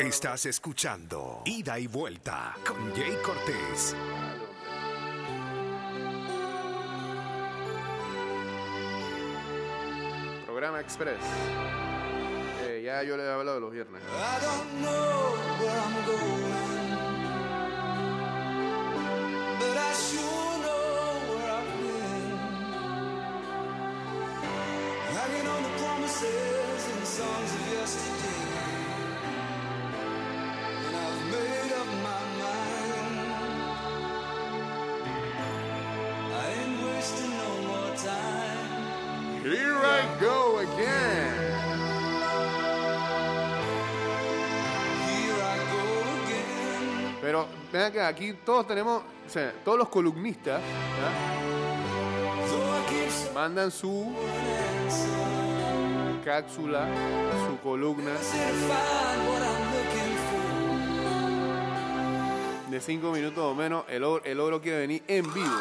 Estás escuchando Ida y Vuelta con Jay Cortés. Programa Express. Eh, ya yo le he hablado de los viernes. I don't know where I'm going, but I sure know where I've been. Hanging on the promises and songs of yesterday, Aquí todos tenemos, o sea, todos los columnistas mandan su cápsula, su columna de 5 minutos o menos. El ogro, el ogro quiere venir en vivo.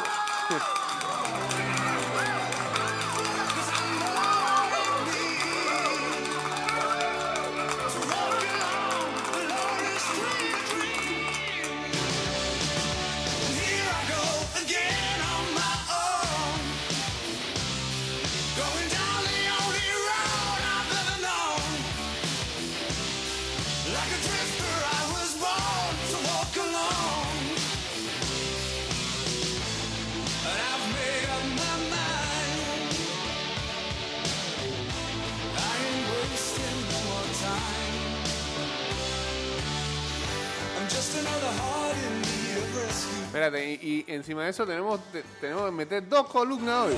Espérate, y, y encima de eso tenemos, te- tenemos que meter dos columnas hoy.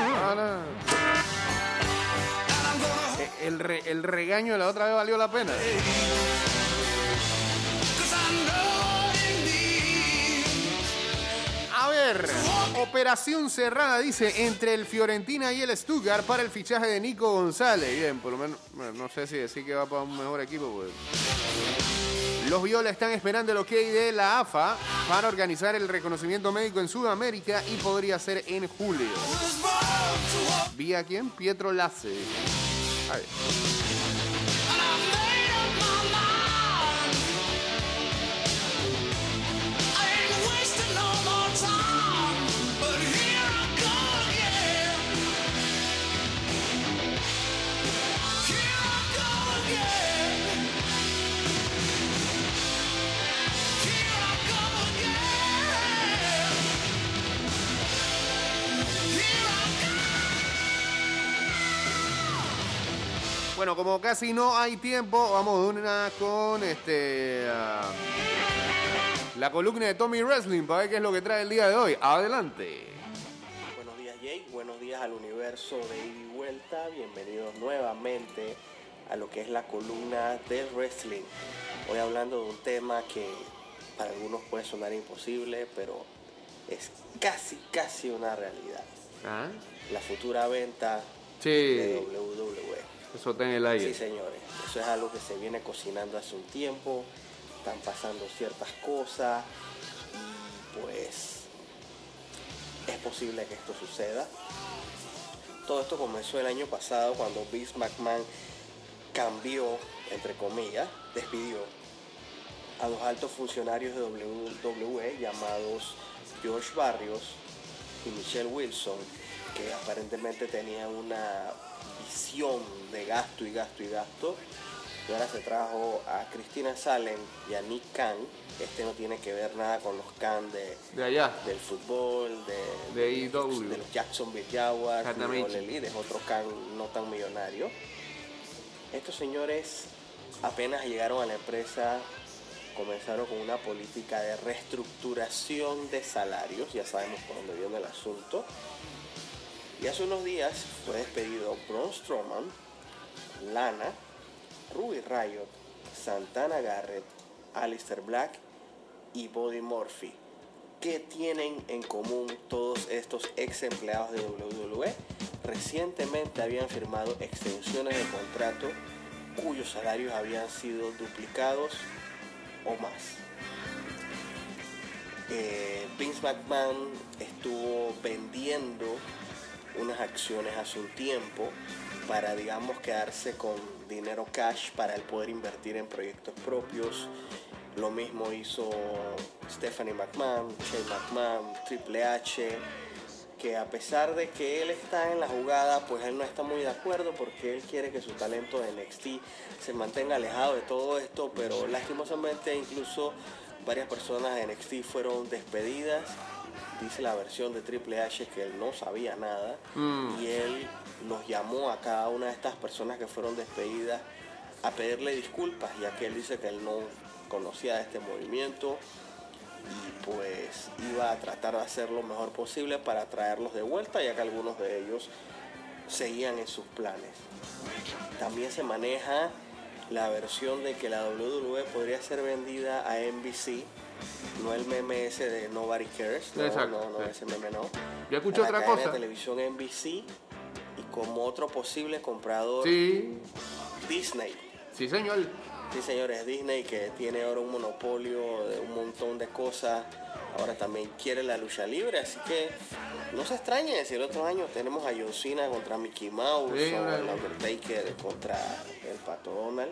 Ah, no. El, re- el regaño de la otra vez valió la pena. A ver, operación cerrada, dice, entre el Fiorentina y el Stuttgart para el fichaje de Nico González. Bien, por lo menos, no sé si decir que va para un mejor equipo, pues. Los Viola están esperando el ok de la AFA para organizar el reconocimiento médico en Sudamérica y podría ser en julio. ¿Vía quién? Pietro Lace. Bueno, como casi no hay tiempo, vamos de una con este ah, la columna de Tommy Wrestling para ver qué es lo que trae el día de hoy. Adelante. Buenos días Jake, buenos días al universo de ida y vuelta, bienvenidos nuevamente a lo que es la columna del wrestling. Hoy hablando de un tema que para algunos puede sonar imposible, pero es casi, casi una realidad. Ah, La futura venta Sí. de WWE. Eso está en el aire. Sí, señores, eso es algo que se viene cocinando hace un tiempo, están pasando ciertas cosas y pues es posible que esto suceda. Todo esto comenzó el año pasado cuando Vince McMahon cambió, entre comillas, despidió a los altos funcionarios de WWE llamados George Barrios y Michelle Wilson, que aparentemente tenían una de gasto y gasto y gasto. Y ahora se trajo a Christina Salem y a Nick Khan. Este no tiene que ver nada con los Khan de, De allá. del fútbol, de, De AEW. de los Jacksonville Jaguars, de otro Khan no tan millonario. Estos señores apenas llegaron a la empresa, comenzaron con una política de reestructuración de salarios, ya sabemos por dónde viene el asunto. Y hace unos días fue despedido Braun Strowman, Lana, Ruby Riot, Santana Garrett, Alistair Black y Body Murphy. ¿Qué tienen en común todos estos ex empleados de WWE? Recientemente habían firmado extensiones de contrato cuyos salarios habían sido duplicados o más. Eh, Vince McMahon estuvo vendiendo unas acciones hace un tiempo para, digamos, quedarse con dinero cash para él poder invertir en proyectos propios. Lo mismo hizo Stephanie McMahon, Shane McMahon, Triple H, que a pesar de que él está en la jugada, pues él no está muy de acuerdo porque él quiere que su talento de NXT se mantenga alejado de todo esto, pero lastimosamente incluso varias personas de NXT fueron despedidas. Dice la versión de Triple H que él no sabía nada y él los llamó a cada una de estas personas que fueron despedidas a pedirle disculpas, ya que él dice que él no conocía de este movimiento y pues iba a tratar de hacer lo mejor posible para traerlos de vuelta, ya que algunos de ellos seguían en sus planes. También se maneja la versión de que la WWE podría ser vendida a NBC, no el meme ese de Nobody Cares, no, Exacto, no, no, sí. ese meme no. Yo escuché la otra cosa. de televisión NBC y como otro posible comprador Sí, Disney. sí, señor. Sí, señores, Disney que tiene ahora un monopolio de un montón de cosas. Ahora también quiere la lucha libre, así que no se extrañe si el otro año tenemos a John Cena contra Mickey Mouse Sí, o el Undertaker contra el Pato Donald.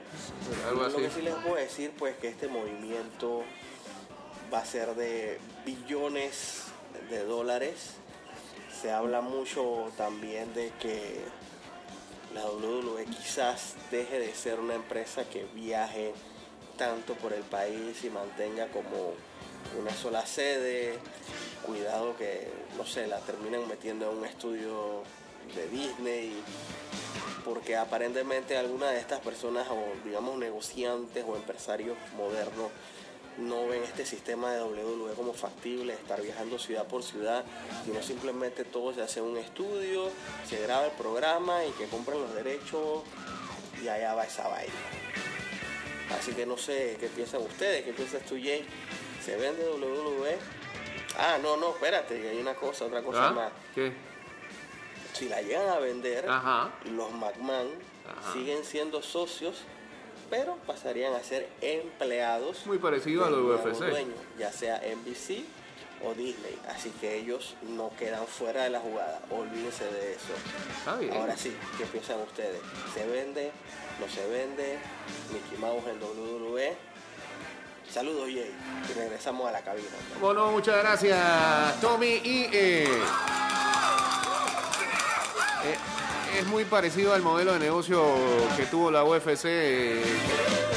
Algo Lo así. que sí les puedo decir, pues, que este movimiento va a ser de billones de dólares. Se habla mucho también de que la WWE quizás deje de ser una empresa que viaje tanto por el país y mantenga como una sola sede. Cuidado que, no sé, la terminan metiendo en un estudio de Disney. Porque aparentemente algunas de estas personas o digamos negociantes o empresarios modernos no ven este sistema de WWE como factible, estar viajando ciudad por ciudad, sino simplemente todo se hace en un estudio, se graba el programa y que compren los derechos y allá va esa vaina. Así que no sé qué piensan ustedes, qué piensas tú, Jay. ¿Se vende WWE? Ah, no, no, espérate, que hay una cosa, otra cosa ¿Ah? más. ¿Qué? Si la llegan a vender, Ajá. los McMahon Ajá. siguen siendo socios, pero pasarían a ser empleados Muy parecido a del lo de nuevo UFC. dueño, ya sea NBC o Disney. Así que ellos no quedan fuera de la jugada. Olvídense de eso. Bien. Ahora sí, ¿qué piensan ustedes? ¿Se vende? ¿No se vende? Mickey Mouse en WWE. Saludos, Jay. Y regresamos a la cabina. Bueno, muchas gracias, Tommy. Y eh, eh, es muy parecido al modelo de negocio que tuvo la UFC eh,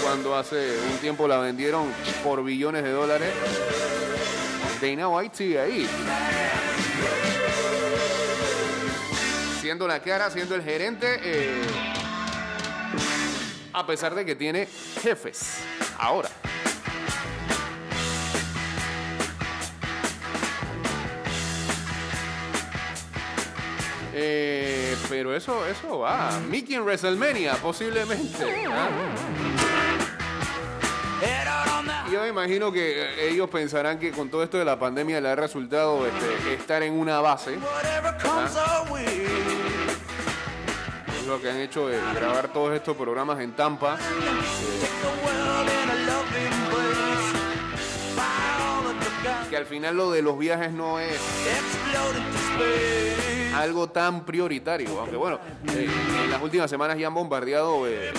cuando hace un tiempo la vendieron por billones de dólares. Dana White sigue ahí. Siendo la cara, siendo el gerente, eh, a pesar de que tiene jefes. Ahora. Eh, pero eso, eso va. Mickey en WrestleMania, posiblemente. Yo me imagino que eh, ellos pensarán que con todo esto de la pandemia le ha resultado este, estar en una base. Es lo que han hecho de grabar todos estos programas en Tampa. Que al final lo de los viajes no es algo tan prioritario. Aunque bueno, eh, en las últimas semanas ya han bombardeado eh,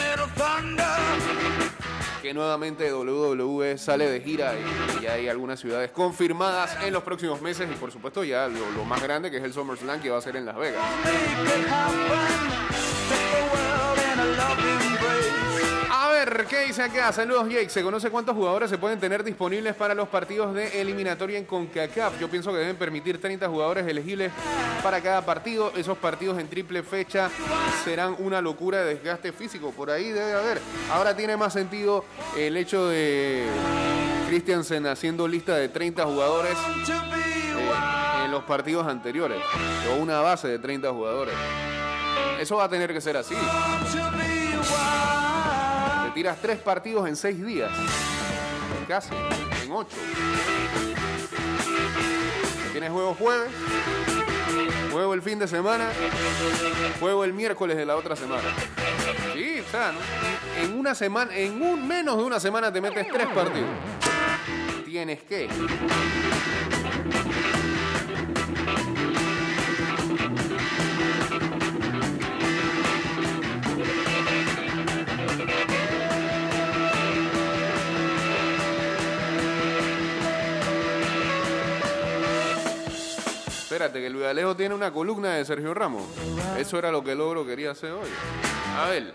que nuevamente WWE sale de gira y, y hay algunas ciudades confirmadas en los próximos meses y por supuesto ya lo, lo más grande que es el SummerSlam que va a ser en Las Vegas. ¿Qué dice acá? Saludos Jake. ¿Se conoce cuántos jugadores se pueden tener disponibles para los partidos de eliminatoria en CONCACAF? Yo pienso que deben permitir 30 jugadores elegibles para cada partido. Esos partidos en triple fecha serán una locura de desgaste físico. Por ahí debe haber. Ahora tiene más sentido el hecho de Christiansen haciendo lista de 30 jugadores eh, en los partidos anteriores. O una base de 30 jugadores. Eso va a tener que ser así. Tiras tres partidos en seis días. Casi, en ocho. Tienes juego jueves, juego el fin de semana, juego el miércoles de la otra semana. Sí, o sea, en una semana, en un menos de una semana te metes tres partidos. Tienes que. Espérate, que Luis Alejo tiene una columna de Sergio Ramos. Eso era lo que Logro quería hacer hoy. A ver.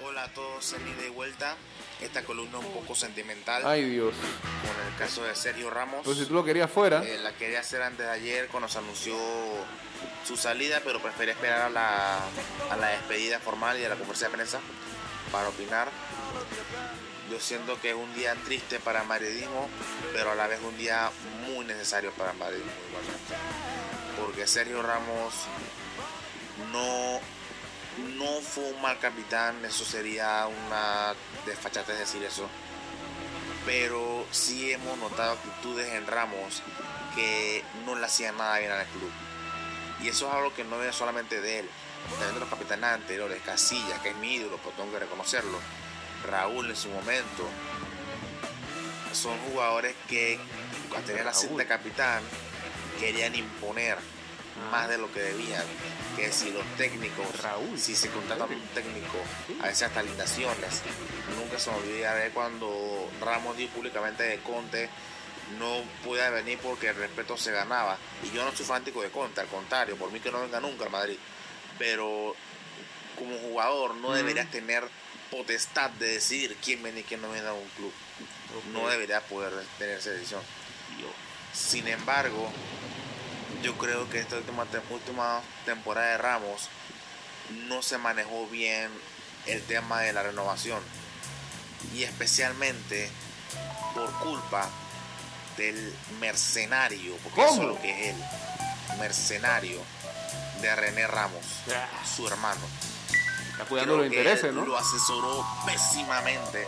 Hola a todos en y vuelta. Esta columna un poco sentimental Ay, Dios. con el caso de Sergio Ramos. Pues si tú lo querías fuera. Eh, la quería hacer antes de ayer cuando se anunció su salida, pero preferí esperar a la, a la despedida formal y a la conferencia de prensa para opinar. Yo siento que es un día triste para el madridismo, pero a la vez un día muy necesario para el madridismo igualmente. Porque Sergio Ramos no, no fue un mal capitán, eso sería una desfachatez decir eso pero sí hemos notado actitudes en Ramos que no le hacían nada bien al club. Y eso es algo que no viene solamente de él, también de los capitanes anteriores, Casillas, que es mi ídolo, pues tengo que reconocerlo, Raúl en su momento. Son jugadores que cuando tenían la cinta de capitán querían imponer más de lo que debían. Que si los técnicos, Raúl. si se contratan un técnico, a veces hasta limitaciones. Nunca se me olvidará cuando Ramos dijo públicamente de Conte no podía venir porque el respeto se ganaba. Y yo no soy fanático de Conte, al contrario, por mí que no venga nunca al Madrid. Pero como jugador no deberías tener potestad de decidir quién viene y quién no viene a un club. No deberías poder tener esa decisión. Sin embargo, yo creo que esta última, te- última temporada de Ramos no se manejó bien el tema de la renovación. Y especialmente por culpa del mercenario, porque eso ¿Cómo? es lo que es él, mercenario de René Ramos, su hermano. Está cuidando los Creo que intereses, ¿no? Lo asesoró pésimamente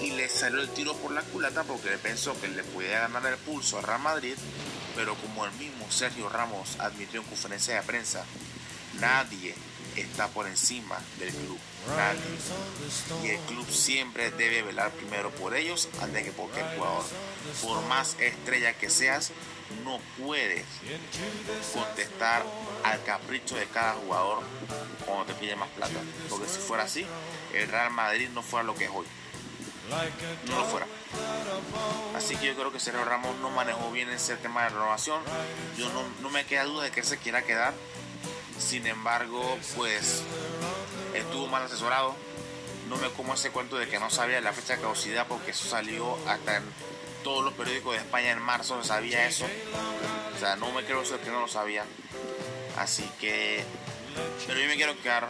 y le salió el tiro por la culata porque pensó que le podía ganar el pulso al Real Madrid, pero como el mismo Sergio Ramos admitió en conferencia de prensa, nadie está por encima del club. Y el club siempre debe velar primero por ellos antes que por cualquier jugador. Por más estrella que seas, no puedes contestar al capricho de cada jugador cuando te pide más plata. Porque si fuera así, el Real Madrid no fuera lo que es hoy. No lo fuera. Así que yo creo que Sergio Ramos no manejó bien ese tema de renovación. Yo no, no me queda duda de que él se quiera quedar. Sin embargo, pues estuvo mal asesorado. No me como ese cuento de que no sabía la fecha de caducidad porque eso salió hasta en todos los periódicos de España en marzo, se sabía eso. O sea, no me creo eso que no lo sabía. Así que... Pero yo me quiero quedar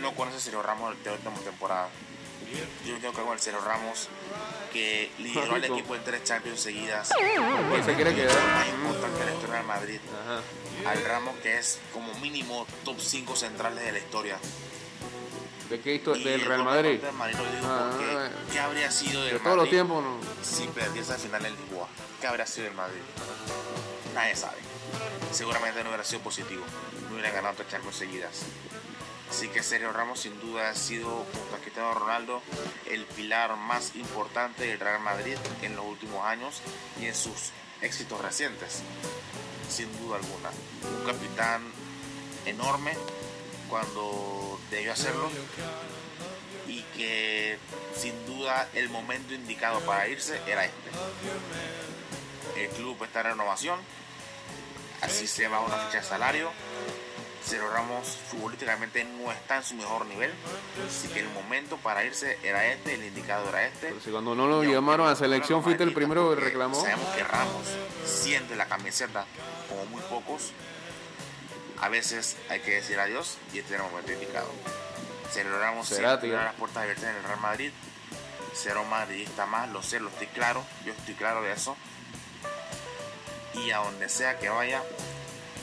no con ese Sergio Ramos de la última temporada. Yo me que quedar con el Sergio Ramos que lideró al equipo en tres Champions seguidas. Él se quiere quedar. más importante de la historia del Madrid. Ajá. Al Ramos que es como mínimo top 5 centrales de la historia. ¿De qué histo- Y Del el Real Madrid? contra el Madrid lo digo Ah, porque. ¿qué habría sido del De todos los tiempos, no. si perdiese al final en Lisboa? ¿Qué habría sido del Madrid? Nadie sabe. Seguramente no hubiera sido positivo. No hubiera ganado tres Champions seguidas. Así que Sergio Ramos sin duda ha sido, junto a Cristiano Ronaldo, el pilar más importante del Real Madrid en los últimos años y en sus éxitos recientes. Sin duda alguna. Un capitán enorme cuando debió hacerlo y que sin duda el momento indicado para irse era este. El club está en renovación, así se va una fecha de salario. Sergio Ramos futbolísticamente no está en su mejor nivel, así que el momento para irse era este, el indicado era este. Pero si cuando no lo Y llamaron a selección fuiste el primero que reclamó. Sabemos que Ramos siente la camiseta como muy pocos. A veces hay que decir adiós y este era el momento indicado. Sergio Ramos Será, las puertas abiertas en el Real Madrid. Un madridista más, lo sé, lo estoy claro. Yo estoy claro de eso. Y a donde sea que vaya,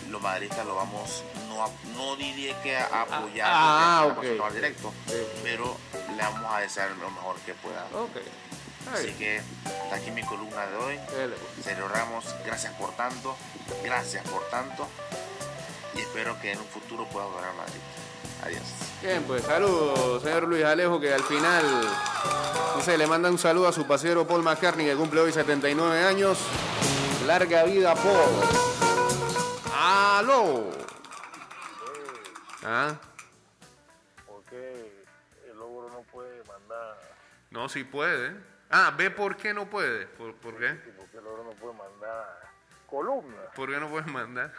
los madridistas lo vamos, no, no diría que apoyar ah, es al directo, Sí. pero le vamos a desear lo mejor que pueda. Así que hasta aquí mi columna de hoy. dele, pues. Sergio Ramos, gracias por tanto, gracias por tanto y espero que en un futuro pueda volver a Madrid. Adiós. Bien, pues saludos, señor Luis Alejo, que al final dice, le manda un saludo a su pasero Paul McCartney, que cumple hoy 79 años. Larga vida, Paul. ¡Aló! ¿Ah? ¿Por qué el logro no puede mandar? No, sí puede. Ah, ve por qué no puede. ¿Por, por qué? ¿Por qué el logro no puede mandar columnas? ¿Por qué no puede mandar?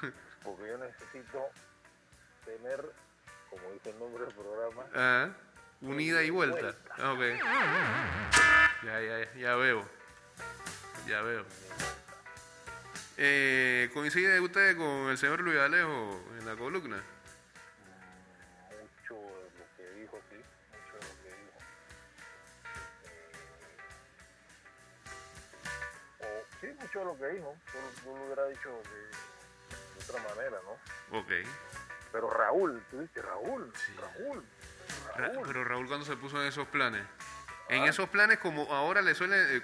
porque yo necesito tener, como dice el nombre del programa, Ah, unida y vuelta. Ah, Ok. Ya, ya, ya veo. Ya veo. Eh, ¿Coincide usted con el señor Luis Alejo en la columna? O, sí, mucho de lo que dijo, yo, lo hubiera dicho de, de otra manera, ¿no? Ok. Pero Raúl, tú dices Raúl, Sí. Raúl, Ra- Raúl. Pero Raúl, cuando se puso en esos planes? En esos planes, como ahora le suele, eh,